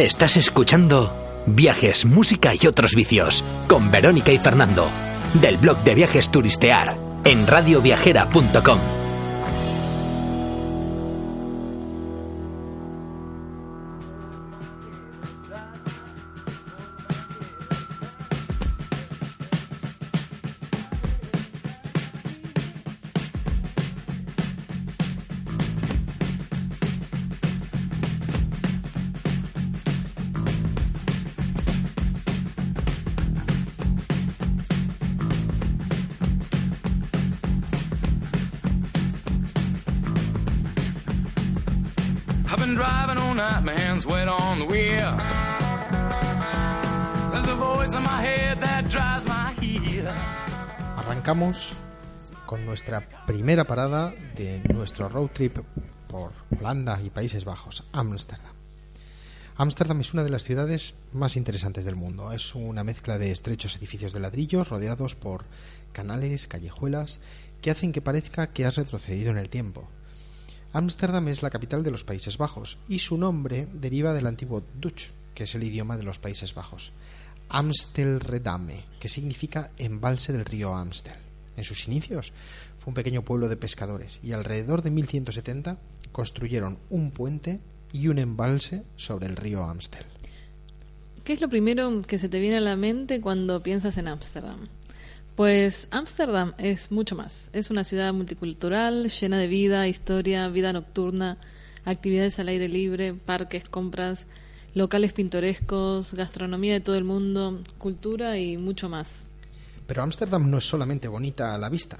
Estás escuchando Viajes, Música y otros vicios con Verónica y Fernando del blog de viajes turistear en radioviajera.com. driving on the wheel. There's a voice in my head that drives my heel. Arrancamos con nuestra primera parada de nuestro road trip por Holanda y Países Bajos, Ámsterdam. Ámsterdam es una de las ciudades más interesantes del mundo. Es una mezcla de estrechos edificios de ladrillos rodeados por canales, callejuelas, que hacen que parezca que has retrocedido en el tiempo. Ámsterdam es la capital de los Países Bajos y su nombre deriva del antiguo Dutch, que es el idioma de los Países Bajos. Amstelredame, que significa embalse del río Amstel. En sus inicios fue un pequeño pueblo de pescadores y alrededor de 1170 construyeron un puente y un embalse sobre el río Amstel. ¿Qué es lo primero que se te viene a la mente cuando piensas en Ámsterdam? Pues Ámsterdam es mucho más. Es una ciudad multicultural, llena de vida, historia, vida nocturna, actividades al aire libre, parques, compras, locales pintorescos, gastronomía de todo el mundo, cultura y mucho más. Pero Ámsterdam no es solamente bonita a la vista,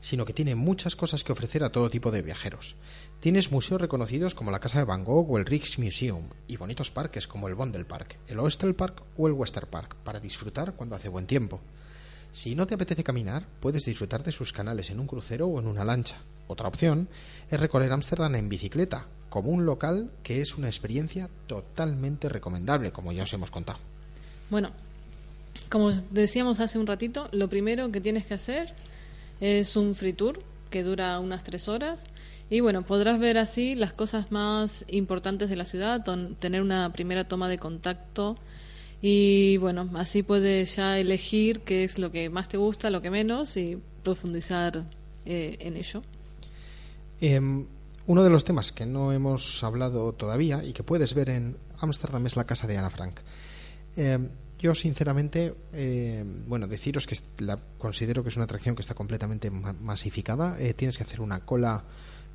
sino que tiene muchas cosas que ofrecer a todo tipo de viajeros. Tienes museos reconocidos como la Casa de Van Gogh o el Rijksmuseum y bonitos parques como el Vondelpark, el Oosterpark o el Westerpark para disfrutar cuando hace buen tiempo. Si no te apetece caminar, puedes disfrutar de sus canales en un crucero o en una lancha. Otra opción es recorrer Ámsterdam en bicicleta, como un local que es una experiencia totalmente recomendable, como ya os hemos contado. Bueno, como decíamos hace un ratito, lo primero que tienes que hacer es un free tour que dura unas tres horas. Y bueno, podrás ver así las cosas más importantes de la ciudad, tener una primera toma de contacto y bueno, así puedes ya elegir qué es lo que más te gusta, lo que menos y profundizar eh, en ello. Em, uno de los temas que no hemos hablado todavía y que puedes ver en Ámsterdam es la casa de Ana Frank. Em, yo, sinceramente, eh, bueno, deciros que la considero que es una atracción que está completamente ma- masificada. Eh, tienes que hacer una cola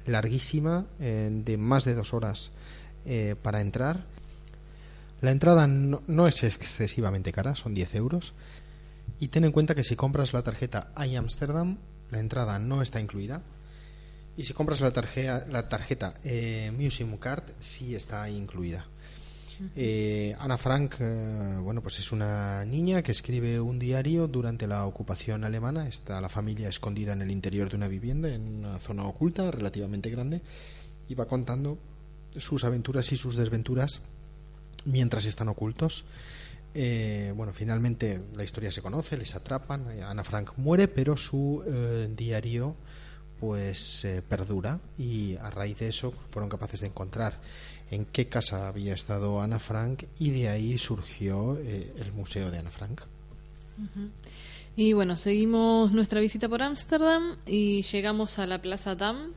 larguísima eh, de más de dos horas eh, para entrar. La entrada no, es excesivamente cara, son 10 euros. Y ten en cuenta que si compras la tarjeta iAmsterdam, la entrada no está incluida. Y si compras la tarjeta, la tarjeta eh, Museum Card, sí está incluida. Eh, Ana Frank, eh, bueno, pues es una niña que escribe un diario durante la ocupación alemana. Está la familia escondida en el interior de una vivienda, en una zona oculta relativamente grande, y va contando sus aventuras y sus desventuras mientras están ocultos. Eh, bueno, finalmente la historia se conoce, les atrapan, Ana Frank muere, pero su eh, diario pues eh, perdura y a raíz de eso fueron capaces de encontrar en qué casa había estado Ana Frank y de ahí surgió el Museo de Ana Frank. Y bueno, seguimos nuestra visita por Ámsterdam y llegamos a la Plaza Dam,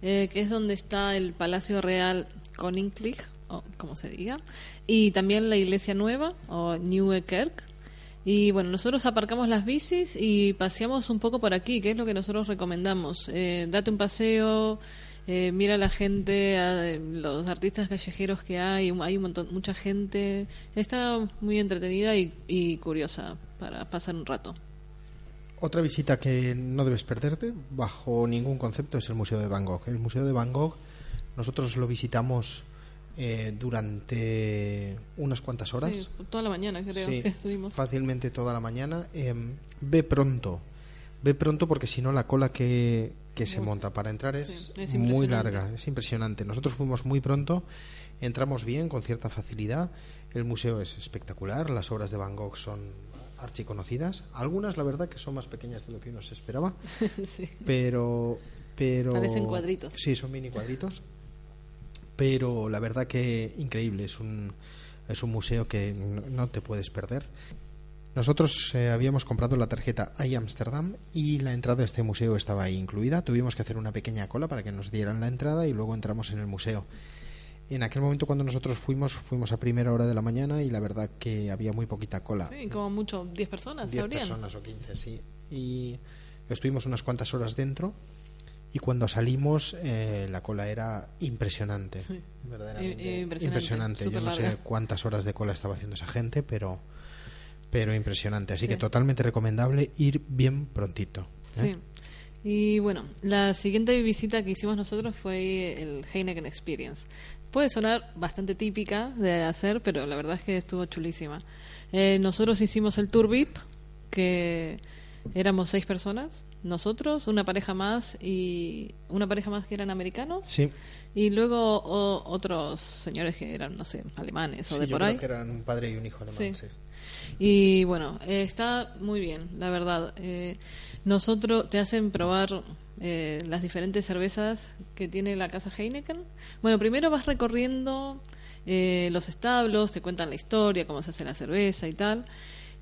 que es donde está el Palacio Real Koninklijk, o como se diga, y también la Iglesia Nueva, o Nieuwe Kerk. Y bueno, nosotros aparcamos las bicis y paseamos un poco por aquí, que es lo que nosotros recomendamos. Eh, date un paseo, eh, mira a la gente, a los artistas callejeros que hay, hay un montón, mucha gente. Está muy entretenida y, y curiosa para pasar un rato. Otra visita que no debes perderte bajo ningún concepto es el Museo de Van Gogh. El Museo de Van Gogh nosotros lo visitamos eh, durante unas cuantas horas. Sí, toda la mañana creo Sí, que estuvimos. Fácilmente toda la mañana. Eh, ve pronto. Ve pronto porque si no la cola que, que se monta para entrar es, sí, es muy larga. Es impresionante. Nosotros fuimos muy pronto. Entramos bien, con cierta facilidad. El museo es espectacular. Las obras de Van Gogh son archiconocidas. Algunas, la verdad, que son más pequeñas de lo que uno se esperaba. Sí. Pero, pero... Parecen cuadritos. Sí, son mini cuadritos. Pero la verdad que increíble, es un, es un museo que no, no te puedes perder. Nosotros eh, habíamos comprado la tarjeta iAmsterdam y la entrada a este museo estaba ahí incluida. Tuvimos que hacer una pequeña cola para que nos dieran la entrada y luego entramos en el museo. En aquel momento cuando nosotros fuimos, fuimos a primera hora de la mañana y la verdad que había muy poquita cola. Sí, como mucho, 10 personas, 10 habrían. personas o 15, sí. Y estuvimos unas cuantas horas dentro y cuando salimos eh, la cola era impresionante. Sí. Verdaderamente I- impresionante, impresionante. Yo no sé cuántas horas de cola estaba haciendo esa gente, pero pero impresionante. Así Sí. que totalmente recomendable ir bien prontito. ¿eh? Sí. Y bueno, la siguiente visita que hicimos nosotros fue el Heineken Experience. Puede sonar bastante típica de hacer, pero la verdad es que estuvo chulísima. Eh, nosotros hicimos el tour VIP, que éramos seis personas, nosotros, una pareja más y una pareja más que eran americanos, Sí, y luego o- otros señores que eran, no sé, alemanes o sí, de yo por creo ahí. que eran un padre y un hijo alemán. Sí. sí. Y bueno, eh, está muy bien, la verdad. Eh, nosotros te hacen probar eh, las diferentes cervezas que tiene la casa Heineken. Bueno, primero vas recorriendo eh, los establos, te cuentan la historia, cómo se hace la cerveza y tal.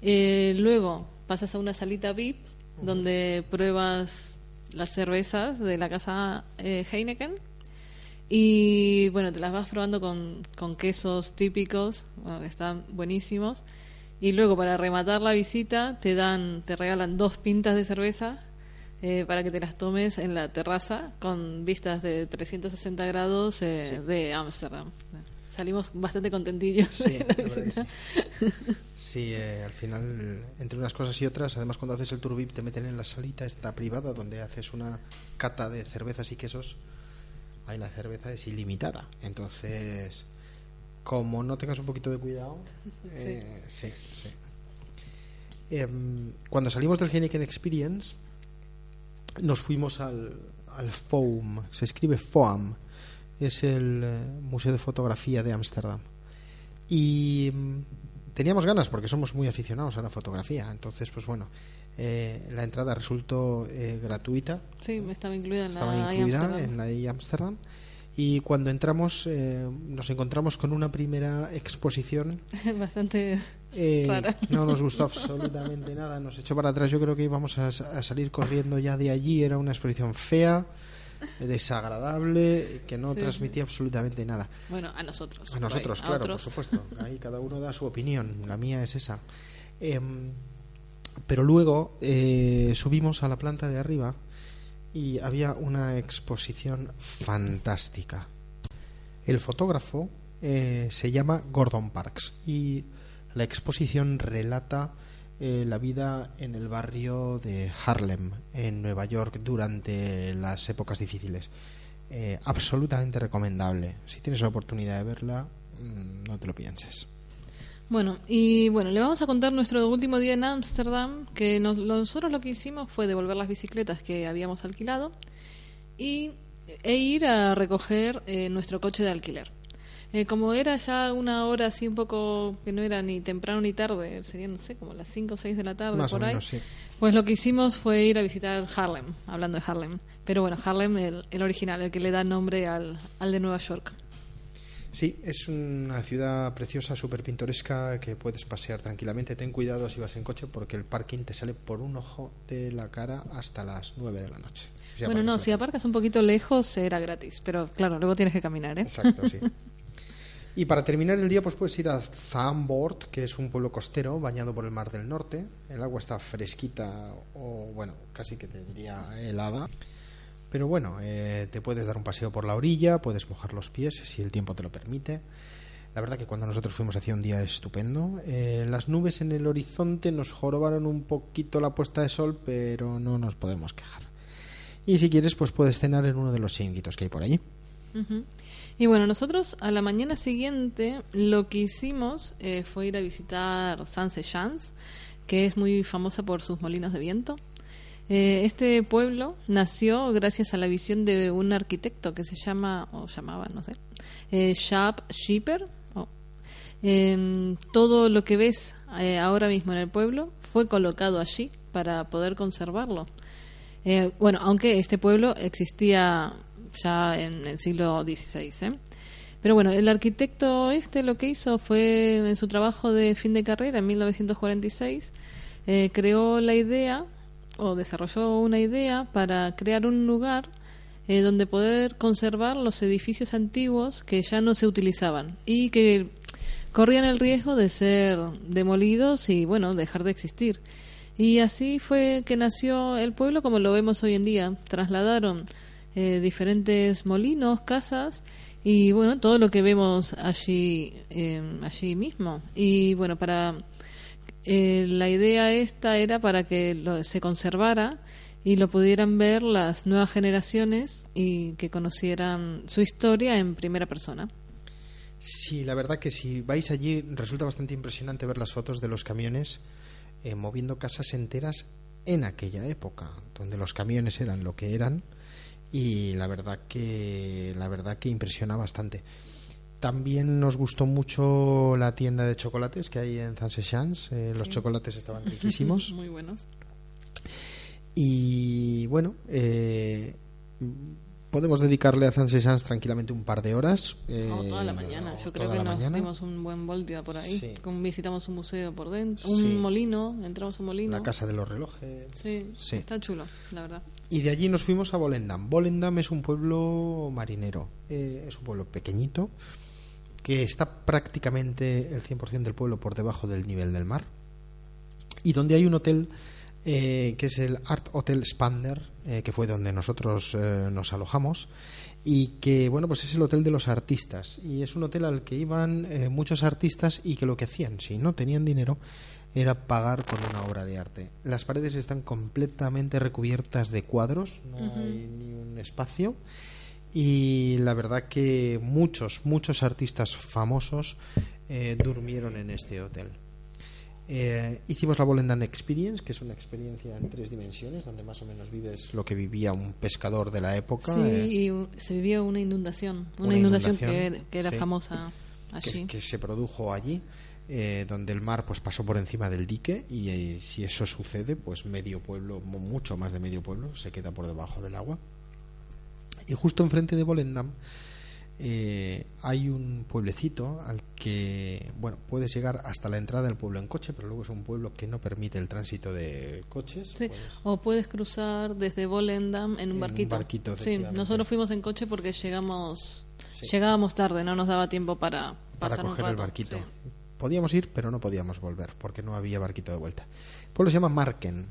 Eh, luego pasas a una salita VIP donde pruebas las cervezas de la casa eh, Heineken. Y bueno, te las vas probando con, con quesos típicos, bueno, que están buenísimos. Y luego para rematar la visita te dan, te regalan dos pintas de cerveza eh, para que te las tomes en la terraza con vistas de 360 grados eh, de Ámsterdam. Salimos bastante contentillos Sí, la visita. Eh, al final, entre unas cosas y otras, además cuando haces el tour VIP te meten en la salita esta privada donde haces una cata de cervezas y quesos. Ahí la cerveza es ilimitada. Entonces, como no tengas un poquito de cuidado, eh, sí, sí. Em, cuando salimos del Heineken Experience, nos fuimos al, al FOAM, se escribe FOAM, es el eh, Museo de Fotografía de Ámsterdam. Y mm, teníamos ganas porque somos muy aficionados a la fotografía, entonces pues bueno, eh, la entrada resultó eh, gratuita, Sí, estaba incluida en estaba la incluida en la I Amsterdam y cuando entramos eh, nos encontramos con una primera exposición Bastante eh, Rara. no nos gustó absolutamente nada, nos echó para atrás. Yo creo que íbamos a, a salir corriendo ya de allí. Era una exposición fea, desagradable, que no Sí, transmitía absolutamente nada. bueno a nosotros. A nosotros, ahí, claro, por supuesto. Ahí cada uno da su opinión. La mía es esa. Em, pero luego eh, subimos a la planta de arriba y había una exposición fantástica. El fotógrafo eh, se llama Gordon Parks y la exposición relata eh, la vida en el barrio de Harlem, en Nueva York, durante las épocas difíciles. Eh, absolutamente recomendable. Si tienes la oportunidad de verla, mm, no te lo pienses. Bueno, y bueno, le vamos a contar nuestro último día en Ámsterdam, que nos- nosotros lo que hicimos fue devolver las bicicletas que habíamos alquilado y, e ir a recoger eh, nuestro coche de alquiler. Eh, como era ya una hora así un poco que no era ni temprano ni tarde, serían, no sé, como las 5 o 6 de la tarde Más por o ahí, sí. pues lo que hicimos fue ir a visitar Harlem, hablando de Harlem. Pero bueno, Harlem, el, el original, el que le da nombre al, al de Nueva York. Sí, es una ciudad preciosa, súper pintoresca, que puedes pasear tranquilamente. Ten cuidado si vas en coche porque el parking te sale por un ojo de la cara hasta las 9 de la noche. Bueno, no, si aparcas un poquito lejos era gratis, pero claro, luego tienes que caminar, ¿eh? Exacto, sí. Y para terminar el día, pues puedes ir a Zandvoort, que es un pueblo costero bañado por el Mar del Norte. El agua está fresquita o, bueno, casi que te diría helada. Pero bueno, eh, te puedes dar un paseo por la orilla, puedes mojar los pies si el tiempo te lo permite. La verdad que cuando nosotros fuimos hacía un día estupendo. Eh, las nubes en el horizonte nos jorobaron un poquito la puesta de sol, pero no nos podemos quejar. Y si quieres, pues puedes cenar en uno de los chiringuitos que hay por allí. Y bueno, nosotros a la mañana siguiente lo que hicimos eh, fue ir a visitar Sanse Chance, que es muy famosa por sus molinos de viento. Eh, este pueblo nació gracias a la visión de un arquitecto que se llama, o llamaba, no sé, eh, Sharp Schipper. o- Em, todo lo que ves eh, ahora mismo en el pueblo fue colocado allí para poder conservarlo. Bueno, aunque este pueblo existía ya en el siglo XVI. ¿eh? Pero bueno, el arquitecto este lo que hizo fue en su trabajo de fin de carrera en 1946 eh, creó la idea o desarrolló una idea para crear un lugar eh, donde poder conservar los edificios antiguos que ya no se utilizaban y que corrían el riesgo de ser demolidos y bueno dejar de existir y así fue que nació el pueblo como lo vemos hoy en día trasladaron eh, diferentes molinos casas y bueno todo lo que vemos allí eh, allí mismo y bueno para eh, la idea esta era para que lo, se conservara y lo pudieran ver las nuevas generaciones y que conocieran su historia en primera persona. Sí, la verdad que si vais allí resulta bastante impresionante ver las fotos de los camiones eh, moviendo casas enteras en aquella época, donde los camiones eran lo que eran y la verdad que la verdad que impresiona bastante. También nos gustó mucho la tienda de chocolates que hay en Saint eh, los chocolates estaban riquísimos. Muy buenos. Y bueno, eh, podemos dedicarle a Saint tranquilamente un par de horas. eh, No, toda la mañana. o Yo creo que nos mañana. dimos un buen voltio por ahí. Sí. Visitamos un museo por dentro, Sí. un molino, entramos a un molino. La casa de los relojes. Sí, Sí. está chulo, la verdad. Y de allí nos fuimos a Volendam. Volendam es un pueblo marinero. Eh, es un pueblo pequeñito que está prácticamente el 100% del pueblo por debajo del nivel del mar. Y donde hay un hotel eh, que es el Art Hotel Spander, eh, que fue donde nosotros eh, nos alojamos. Y que, bueno, pues es el hotel de los artistas. Y es un hotel al que iban eh, muchos artistas y que lo que hacían, si no tenían dinero, era pagar por una obra de arte. Las paredes están completamente recubiertas de cuadros, no hay ni un espacio. Y la verdad que muchos, muchos artistas famosos eh, durmieron en este hotel. Eh, hicimos la Volendam Experience, que es una experiencia en tres dimensiones, donde más o menos vives lo que vivía un pescador de la época. Sí, eh, y se vivió una inundación. Una, Una inundación, inundación, que, que era sí. famosa allí. que se produjo allí, eh, donde el mar pues pasó por encima del dique y si eso sucede, pues medio pueblo, mu- mucho más de medio pueblo, se queda por debajo del agua. Y justo enfrente de Volendam eh, hay un pueblecito al que, bueno, puedes llegar hasta la entrada del pueblo en coche, pero luego es un pueblo que no permite el tránsito de coches. Sí, Puedes- O puedes cruzar desde Volendam en un En un barquito. barquito, sí, nosotros fuimos en coche porque llegamos Sí. llegábamos tarde, no nos daba tiempo para para pasar un coger el barquito. Sí. Podíamos ir, pero no podíamos volver porque no había barquito de vuelta. El pueblo se llama Marken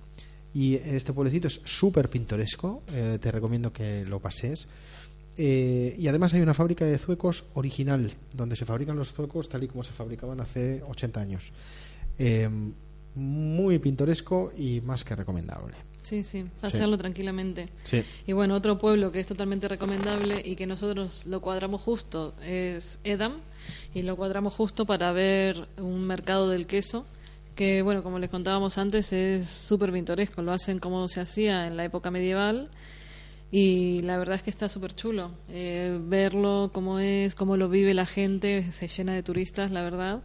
y este pueblecito es súper pintoresco. eh, te recomiendo que lo pases. Eh, y además hay una fábrica de zuecos original, donde se fabrican los zuecos tal y como se fabricaban hace 80 años. Eh, muy pintoresco y más que recomendable. Sí, sí, pasearlo tranquilamente. Sí. Y bueno, otro pueblo que es totalmente recomendable y que nosotros lo cuadramos justo es Edam y lo cuadramos justo para ver un mercado del queso que, bueno, como les contábamos antes, es súper pintoresco. Lo hacen como se hacía en la época medieval y la verdad es que está súper chulo. Eh, verlo, cómo es, cómo lo vive la gente, se llena de turistas, la verdad.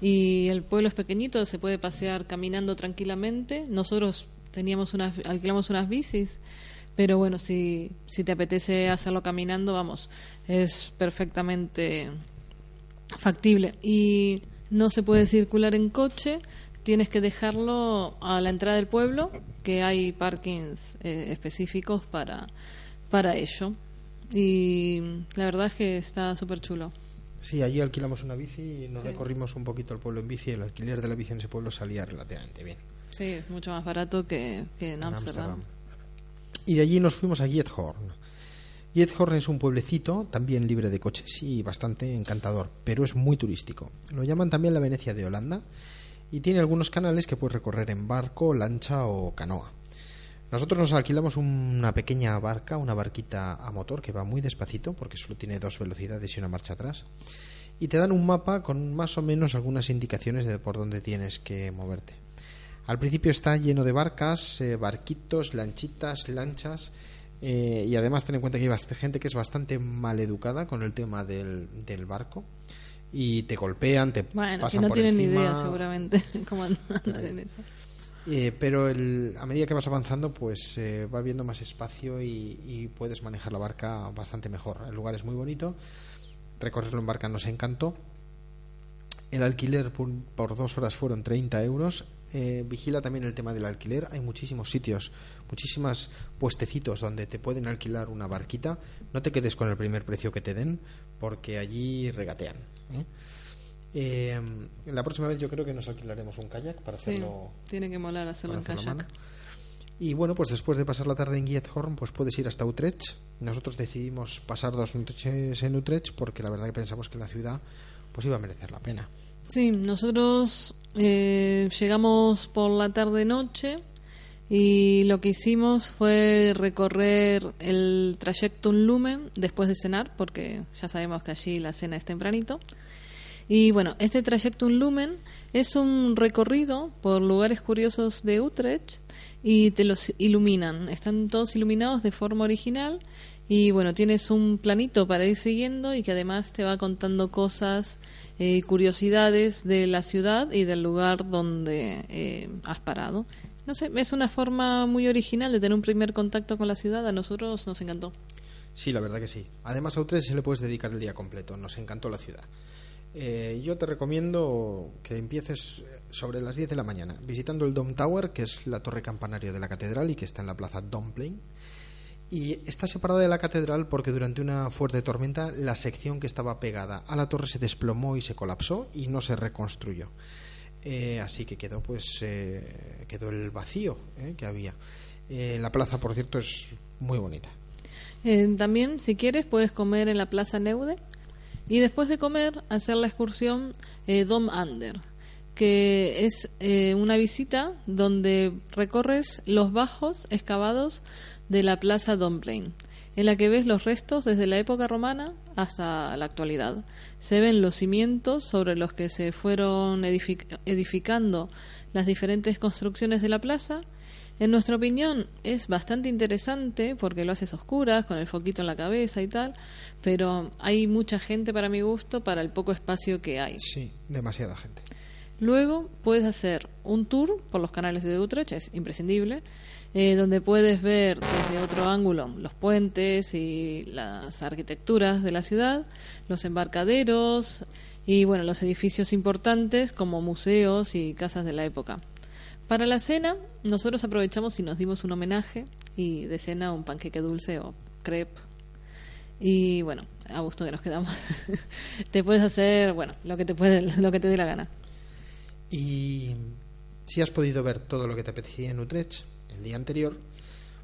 Y el pueblo es pequeñito, se puede pasear caminando tranquilamente. Nosotros teníamos unas, alquilamos unas bicis, pero bueno, si, si te apetece hacerlo caminando, vamos, es perfectamente factible. Y no se puede circular en coche, tienes que dejarlo a la entrada del pueblo, que hay parkings eh, específicos para, para ello. Y la verdad es que está súper chulo. Sí, allí alquilamos una bici y nos Sí. recorrimos un poquito el pueblo en bici el alquiler de la bici en ese pueblo salía relativamente bien. Sí, es mucho más barato que, que en en. Ámsterdam. Y de allí nos fuimos a Giethorn. Giethorn es un pueblecito también libre de coches y bastante encantador, pero es muy turístico. Lo llaman también la Venecia de Holanda y tiene algunos canales que puedes recorrer en barco, lancha o canoa. Nosotros nos alquilamos una pequeña barca, una barquita a motor que va muy despacito porque solo tiene dos velocidades y una marcha atrás. Y te dan un mapa con más o menos algunas indicaciones de por dónde tienes que moverte. Al principio está lleno de barcas, eh, barquitos, lanchitas, lanchas. eh, y además ten en cuenta que hay gente que es bastante mal educada con el tema del, del barco. Y te golpean, te Bueno, pasan no por tienen ni idea seguramente cómo andar en eso. Eh, pero el- a medida que vas avanzando, pues eh, va habiendo más espacio y, y puedes manejar la barca bastante mejor. El lugar es muy bonito, recorrerlo en barca nos encantó. El alquiler por, dos horas fueron 30 euros. Eh, vigila también el tema del alquiler. Hay muchísimos sitios, muchísimas puestecitos donde te pueden alquilar una barquita. No te quedes con el primer precio que te den, porque allí regatean. ¿Eh? La próxima vez yo creo que nos alquilaremos un kayak para Sí, hacerlo tiene que molar hacerlo en kayak. mano. Y bueno, pues después de pasar la tarde en Giethorn, pues puedes ir hasta Utrecht. Nosotros decidimos pasar dos noches en Utrecht porque la verdad que pensamos que la ciudad pues iba a merecer la pena. Sí, nosotros eh, llegamos por la tarde-noche y lo que hicimos fue recorrer el trayecto Lumen después de cenar, porque ya sabemos que allí la cena es tempranito. Y bueno, este trayecto Lumen es un recorrido por lugares curiosos de Utrecht y te los iluminan. Están todos iluminados de forma original y bueno, tienes un planito para ir siguiendo y que además te va contando cosas, eh, curiosidades de la ciudad y del lugar donde eh, has parado. No sé, es una forma muy original de tener un primer contacto con la ciudad. A nosotros nos encantó. Sí, la verdad que sí. Además a Utrecht se le puedes dedicar el día completo. Nos encantó la ciudad. Eh, yo te recomiendo que empieces sobre las 10 de la mañana visitando el Dome Tower, que es la torre campanario de la catedral y que está en la plaza Domplain. Y está separada de la catedral porque durante una fuerte tormenta la sección que estaba pegada a la torre se desplomó y se colapsó y no se reconstruyó. Eh, así que quedó pues eh, quedó el vacío eh, que había. Eh, la plaza, por cierto, es muy bonita. Eh, también, si quieres, puedes comer en la Plaza Neude y después de comer hacer la excursión eh, Dom Under, que es eh, una visita donde recorres los bajos excavados de la Plaza Domplain, en la que ves los restos desde la época romana hasta la actualidad. Se ven los cimientos sobre los que se fueron edific- edificando las diferentes construcciones de la plaza en nuestra opinión es bastante interesante porque lo haces oscuras, con el foquito en la cabeza y tal, pero hay mucha gente para mi gusto para el poco espacio que hay. Sí, demasiada gente. Luego puedes hacer un tour por los canales de Utrecht, es imprescindible, eh, donde puedes ver desde otro ángulo los puentes y las arquitecturas de la ciudad, los embarcaderos y bueno, los edificios importantes como museos y casas de la época. Para la cena, nosotros aprovechamos y nos dimos un homenaje y de cena un panqueque dulce o crepe. Y bueno, a gusto que nos quedamos. te puedes hacer, bueno, lo que te puede, lo que te dé la gana. Y si has podido ver todo lo que te apetecía en Utrecht el día anterior,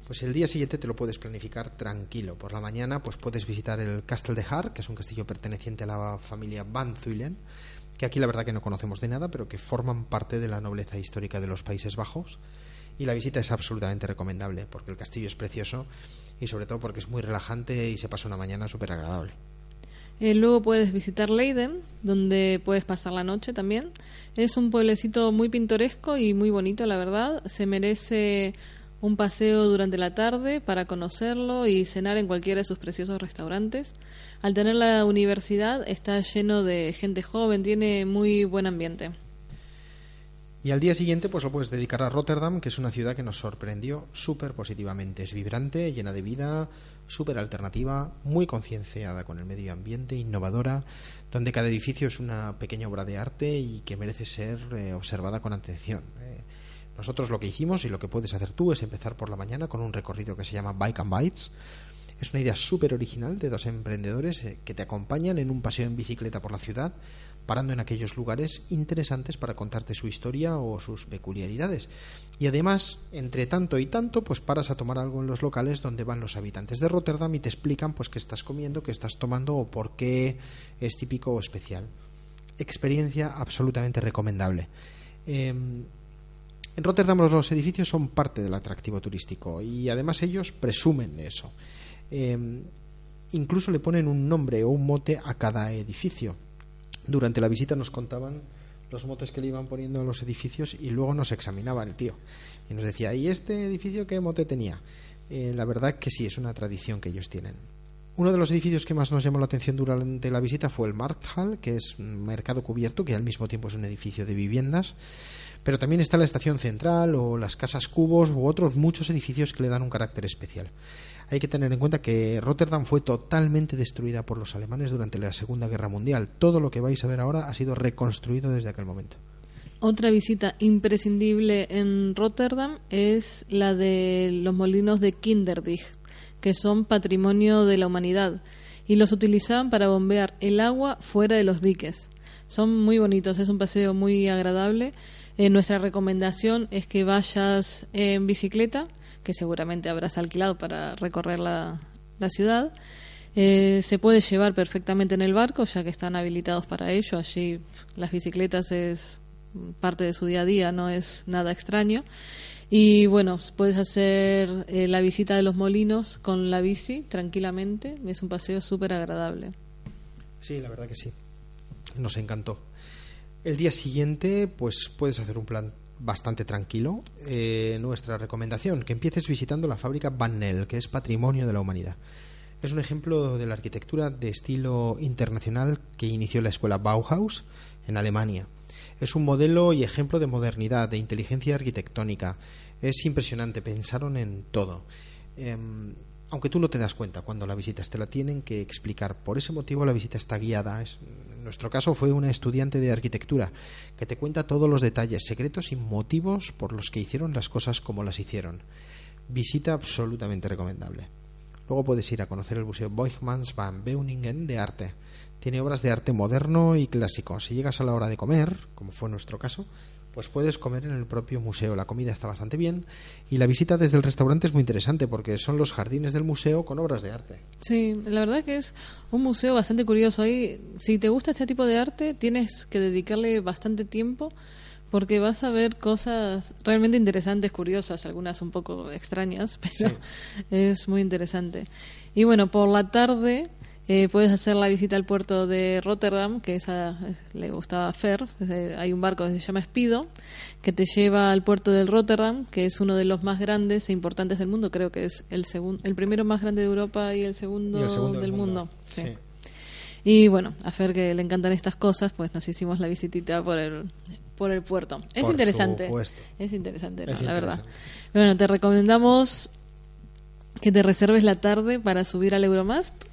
pues el día siguiente te lo puedes planificar tranquilo. Por la mañana pues puedes visitar el Castle de Haar, que es un castillo perteneciente a la familia Van Zuylen, que aquí la verdad que no conocemos de nada, pero que forman parte de la nobleza histórica de los Países Bajos. Y la visita es absolutamente recomendable, porque el castillo es precioso y sobre todo porque es muy relajante y se pasa una mañana súper agradable. Eh, luego puedes visitar Leiden, donde puedes pasar la noche también. Es un pueblecito muy pintoresco y muy bonito, la verdad. Se merece un paseo durante la tarde para conocerlo y cenar en cualquiera de sus preciosos restaurantes. Al tener la universidad está lleno de gente joven, tiene muy buen ambiente. Y al día siguiente pues lo puedes dedicar a Rotterdam, que es una ciudad que nos sorprendió súper positivamente. Es vibrante, llena de vida, súper alternativa, muy concienciada con el medio ambiente, innovadora, donde cada edificio es una pequeña obra de arte y que merece ser eh, observada con atención. Eh, nosotros lo que hicimos y lo que puedes hacer tú es empezar por la mañana con un recorrido que se llama Bike and Bites. Es una idea súper original de dos emprendedores eh, que te acompañan en un paseo en bicicleta por la ciudad, parando en aquellos lugares interesantes para contarte su historia o sus peculiaridades. Y además, entre tanto y tanto, pues paras a tomar algo en los locales donde van los habitantes de Rotterdam y te explican pues qué estás comiendo, qué estás tomando o por qué es típico o especial. Experiencia absolutamente recomendable. Eh, en Rotterdam los edificios son parte del atractivo turístico y además ellos presumen de eso. Eh, incluso le ponen un nombre o un mote a cada edificio. Durante la visita nos contaban los motes que le iban poniendo a los edificios y luego nos examinaba el tío y nos decía, ¿y este edificio qué mote tenía? Eh, la verdad que sí, es una tradición que ellos tienen. Uno de los edificios que más nos llamó la atención durante la visita fue el Markthal, que es un mercado cubierto, que al mismo tiempo es un edificio de viviendas. Pero también está la estación central o las casas cubos u otros muchos edificios que le dan un carácter especial. Hay que tener en cuenta que Rotterdam fue totalmente destruida por los alemanes durante la Segunda Guerra Mundial. Todo lo que vais a ver ahora ha sido reconstruido desde aquel momento. Otra visita imprescindible en Rotterdam es la de los molinos de Kinderdijk, que son patrimonio de la humanidad y los utilizaban para bombear el agua fuera de los diques. Son muy bonitos, es un paseo muy agradable. Eh, nuestra recomendación es que vayas en bicicleta, que seguramente habrás alquilado para recorrer la, la ciudad. Eh, se puede llevar perfectamente en el barco, ya que están habilitados para ello. Allí las bicicletas es parte de su día a día, no es nada extraño. Y bueno, puedes hacer eh, la visita de los molinos con la bici tranquilamente. Es un paseo súper agradable. Sí, la verdad que sí. Nos encantó. El día siguiente, pues puedes hacer un plan bastante tranquilo. Eh, nuestra recomendación, que empieces visitando la fábrica Van Nel, que es patrimonio de la humanidad. Es un ejemplo de la arquitectura de estilo internacional que inició la escuela Bauhaus en Alemania. Es un modelo y ejemplo de modernidad, de inteligencia arquitectónica. Es impresionante, pensaron en todo. Em, aunque tú no te das cuenta cuando la visitas, te la tienen que explicar. Por ese motivo la visita está guiada. en nuestro caso fue una estudiante de arquitectura que te cuenta todos los detalles, secretos y motivos por los que hicieron las cosas como las hicieron. Visita absolutamente recomendable. Luego puedes ir a conocer el Museo Boijmans van Beuningen de arte. Tiene obras de arte moderno y clásico. Si llegas a la hora de comer, como fue nuestro caso, pues puedes comer en el propio museo. La comida está bastante bien y la visita desde el restaurante es muy interesante porque son los jardines del museo con obras de arte. Sí, la verdad que es un museo bastante curioso. Ahí, si te gusta este tipo de arte, tienes que dedicarle bastante tiempo porque vas a ver cosas realmente interesantes, curiosas, algunas un poco extrañas, pero es muy interesante. Y bueno, por la tarde eh, puedes hacer la visita al puerto de Rotterdam, que esa le gustaba a Fer. Eh, hay un barco que se llama Spido, que te lleva al puerto del Rotterdam, que es uno de los más grandes e importantes del mundo. Creo que es el segundo, el primero más grande de Europa y el segundo, del, mundo. Sí. Y bueno, a Fer que le encantan estas cosas, pues nos hicimos la visitita por el por el puerto. Es interesante. Es interesante, la verdad. Bueno, te recomendamos que te reserves la tarde para subir al Euromast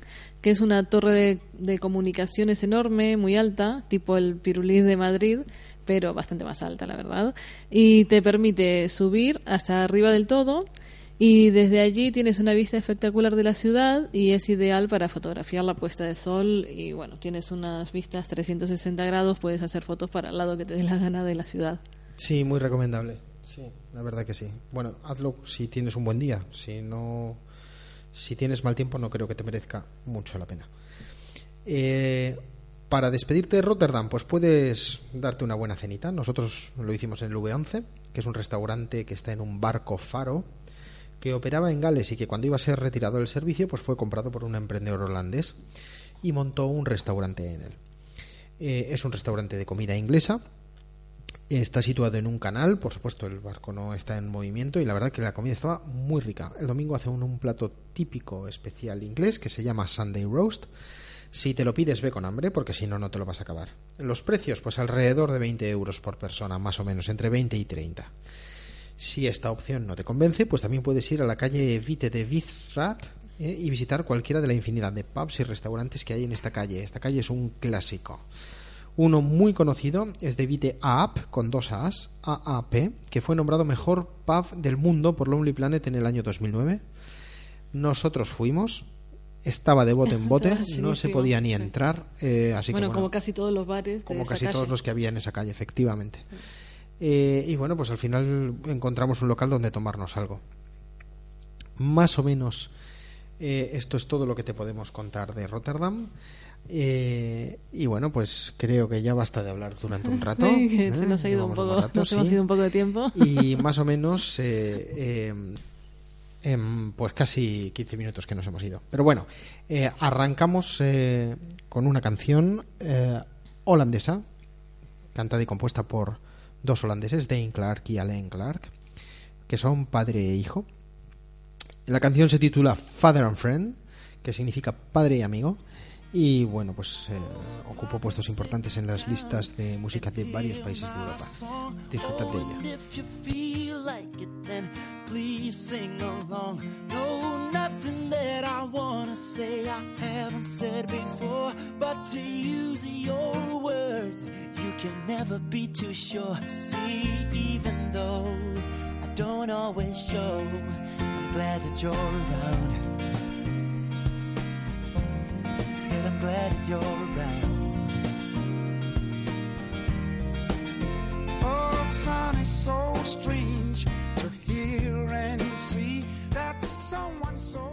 que es una torre de, comunicaciones enorme, muy alta, tipo el Pirulís de Madrid, pero bastante más alta, la verdad, y te permite subir hasta arriba del todo y desde allí tienes una vista espectacular de la ciudad y es ideal para fotografiar la puesta de sol y bueno, tienes unas vistas 360 grados, puedes hacer fotos para el lado que te dé la gana de la ciudad. Sí, muy recomendable. Sí, la verdad que sí. Bueno, hazlo si tienes un buen día, si no si tienes mal tiempo no creo que te merezca mucho la pena. Eh, para despedirte de Rotterdam, pues puedes darte una buena cenita. Nosotros lo hicimos en el V11, que es un restaurante que está en un barco faro que operaba en Gales y que cuando iba a ser retirado del servicio, pues fue comprado por un emprendedor holandés y montó un restaurante en él. Eh, es un restaurante de comida inglesa Está situado en un canal, por supuesto el barco no está en movimiento y la verdad que la comida estaba muy rica. El domingo hace un, plato típico especial inglés que se llama Sunday Roast. Si te lo pides ve con hambre porque si no no te lo vas a acabar. Los precios pues alrededor de 20 euros por persona, más o menos, entre 20 y 30. Si esta opción no te convence, pues también puedes ir a la calle Vite de Witstraat eh, y visitar cualquiera de la infinidad de pubs y restaurantes que hay en esta calle. Esta calle es un clásico. Uno muy conocido es de Vite Aap, con dos A's, AAP, que fue nombrado mejor pub del mundo por Lonely Planet en el año 2009. Nosotros fuimos, estaba de bote en bote, no se podía ni entrar. Eh, así bueno, como casi todos los bares. como casi todos los que había en esa calle, efectivamente. Eh, y bueno, pues al final encontramos un local donde tomarnos algo. Más o menos eh, esto es todo lo que te podemos contar de Rotterdam. Eh, y bueno, pues creo que ya basta de hablar durante un rato. ¿eh? se nos ha ido un poco, nos hemos ido un poco de tiempo. Y más o menos, eh, pues casi 15 minutos que nos hemos ido. Pero bueno, arrancamos con una canción holandesa, cantada y compuesta por dos holandeses, Dane Clark y Alain Clark, que son padre e hijo. La canción se titula Father and Friend, que significa padre y amigo y bueno, pues eh, ocupó puestos importantes en las listas de música de varios países de Europa. Disfrutad de ella. said I'm glad that you're around. Oh, son, it's so strange to hear and see that someone so.